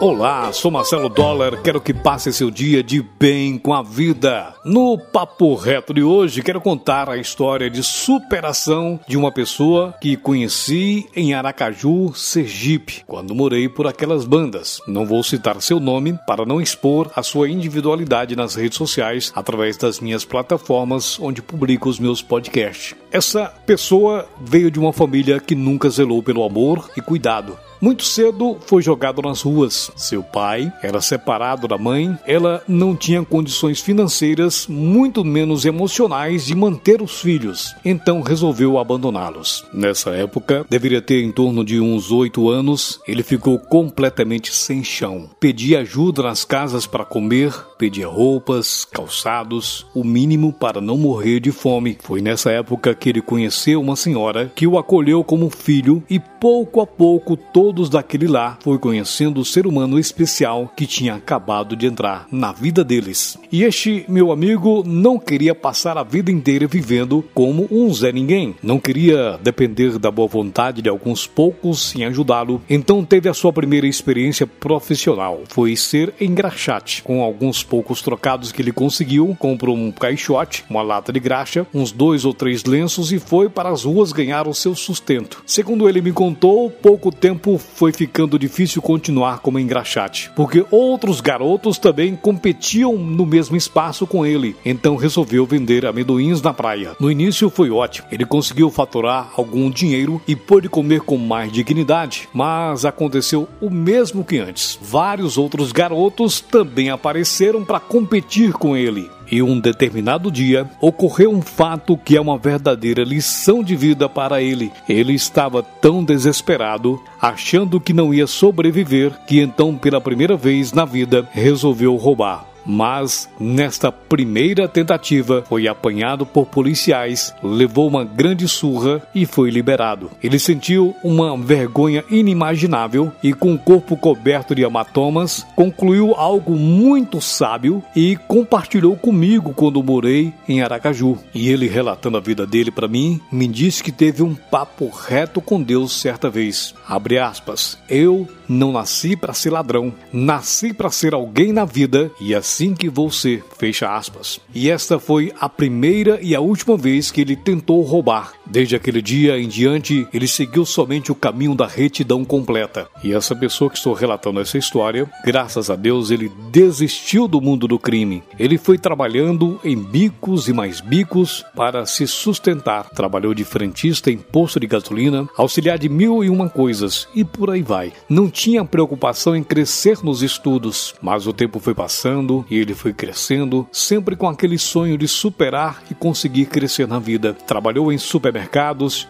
Olá, sou Marcelo Dollar, quero que passe seu dia de bem com a vida. No Papo Reto de hoje, quero contar a história de superação de uma pessoa que conheci em Aracaju, Sergipe, quando morei por aquelas bandas. Não vou citar seu nome para não expor a sua individualidade nas redes sociais através das minhas plataformas onde publico os meus podcasts. Essa pessoa veio de uma família que nunca zelou pelo amor e cuidado. Muito cedo foi jogado nas ruas. Seu pai era separado da mãe, ela não tinha condições financeiras, muito menos emocionais, de manter os filhos, então resolveu abandoná-los. Nessa época, deveria ter em torno de uns oito anos, ele ficou completamente sem chão. Pedia ajuda nas casas para comer, pedia roupas, calçados, o mínimo para não morrer de fome. Foi nessa época que ele conheceu uma senhora que o acolheu como filho e pouco a pouco todos daquele lar foi conhecendo o ser humano especial que tinha acabado de entrar na vida deles. E este meu amigo não queria passar a vida inteira vivendo como um Zé Ninguém. Não queria depender da boa vontade de alguns poucos em ajudá-lo. Então teve a sua primeira experiência profissional. Foi ser engraxate com alguns poucos trocados que ele conseguiu, comprou um caixote, uma lata de graxa, uns dois ou três lenços e foi para as ruas ganhar o seu sustento. Segundo ele me contou, pouco tempo foi ficando difícil continuar como engraxate, porque outros garotos também competiam no mesmo espaço com ele, então resolveu vender amendoins na praia. No início foi ótimo, ele conseguiu faturar algum dinheiro e pôde comer com mais dignidade, mas aconteceu o mesmo que antes. Vários outros garotos também apareceram para competir com ele. E um determinado dia ocorreu um fato que é uma verdadeira lição de vida para ele. Ele estava tão desesperado, achando que não ia sobreviver, que então, pela primeira vez na vida, resolveu roubar mas nesta primeira tentativa foi apanhado por policiais, levou uma grande surra e foi liberado. Ele sentiu uma vergonha inimaginável e, com o corpo coberto de hematomas, concluiu algo muito sábio e compartilhou comigo quando morei em Aracaju. E ele, relatando a vida dele para mim, me disse que teve um papo reto com Deus certa vez. Abre aspas. Eu não nasci para ser ladrão, nasci para ser alguém na vida e assim que vou ser. Fecha aspas. E esta foi a primeira e a última vez que ele tentou roubar. Desde aquele dia em diante, ele seguiu somente o caminho da retidão completa. E essa pessoa que estou relatando essa história, graças a Deus, ele desistiu do mundo do crime. Ele foi trabalhando em bicos e mais bicos para se sustentar. Trabalhou de frentista em posto de gasolina, auxiliar de mil e uma coisas e por aí vai. Não tinha preocupação em crescer nos estudos, mas o tempo foi passando e ele foi crescendo, sempre com aquele sonho de superar e conseguir crescer na vida. Trabalhou em supermercados,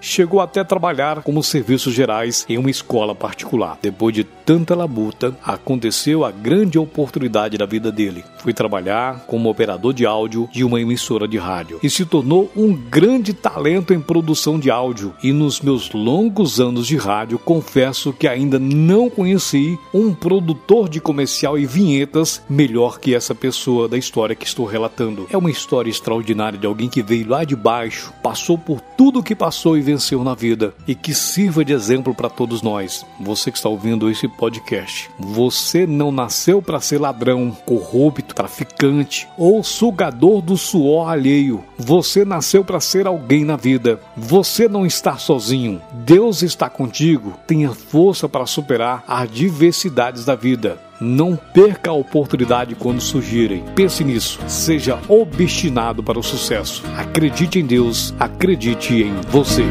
chegou até trabalhar como serviços gerais em uma escola particular. Depois de tanta labuta, aconteceu a grande oportunidade da vida dele. Foi trabalhar como operador de áudio de uma emissora de rádio e se tornou um grande talento em produção de áudio. E nos meus longos anos de rádio, confesso que ainda não conheci um produtor de comercial e vinhetas melhor que essa pessoa da história que estou relatando. É uma história extraordinária de alguém que veio lá de baixo, passou por tudo o que passou e venceu na vida e que sirva de exemplo para todos nós. Você que está ouvindo esse podcast, você não nasceu para ser ladrão, corrupto, traficante ou sugador do suor alheio. Você nasceu para ser alguém na vida. Você não está sozinho. Deus está contigo. Tenha força para superar as diversidades da vida. Não perca a oportunidade quando surgirem. Pense nisso. Seja obstinado para o sucesso. Acredite em Deus. Acredite em você.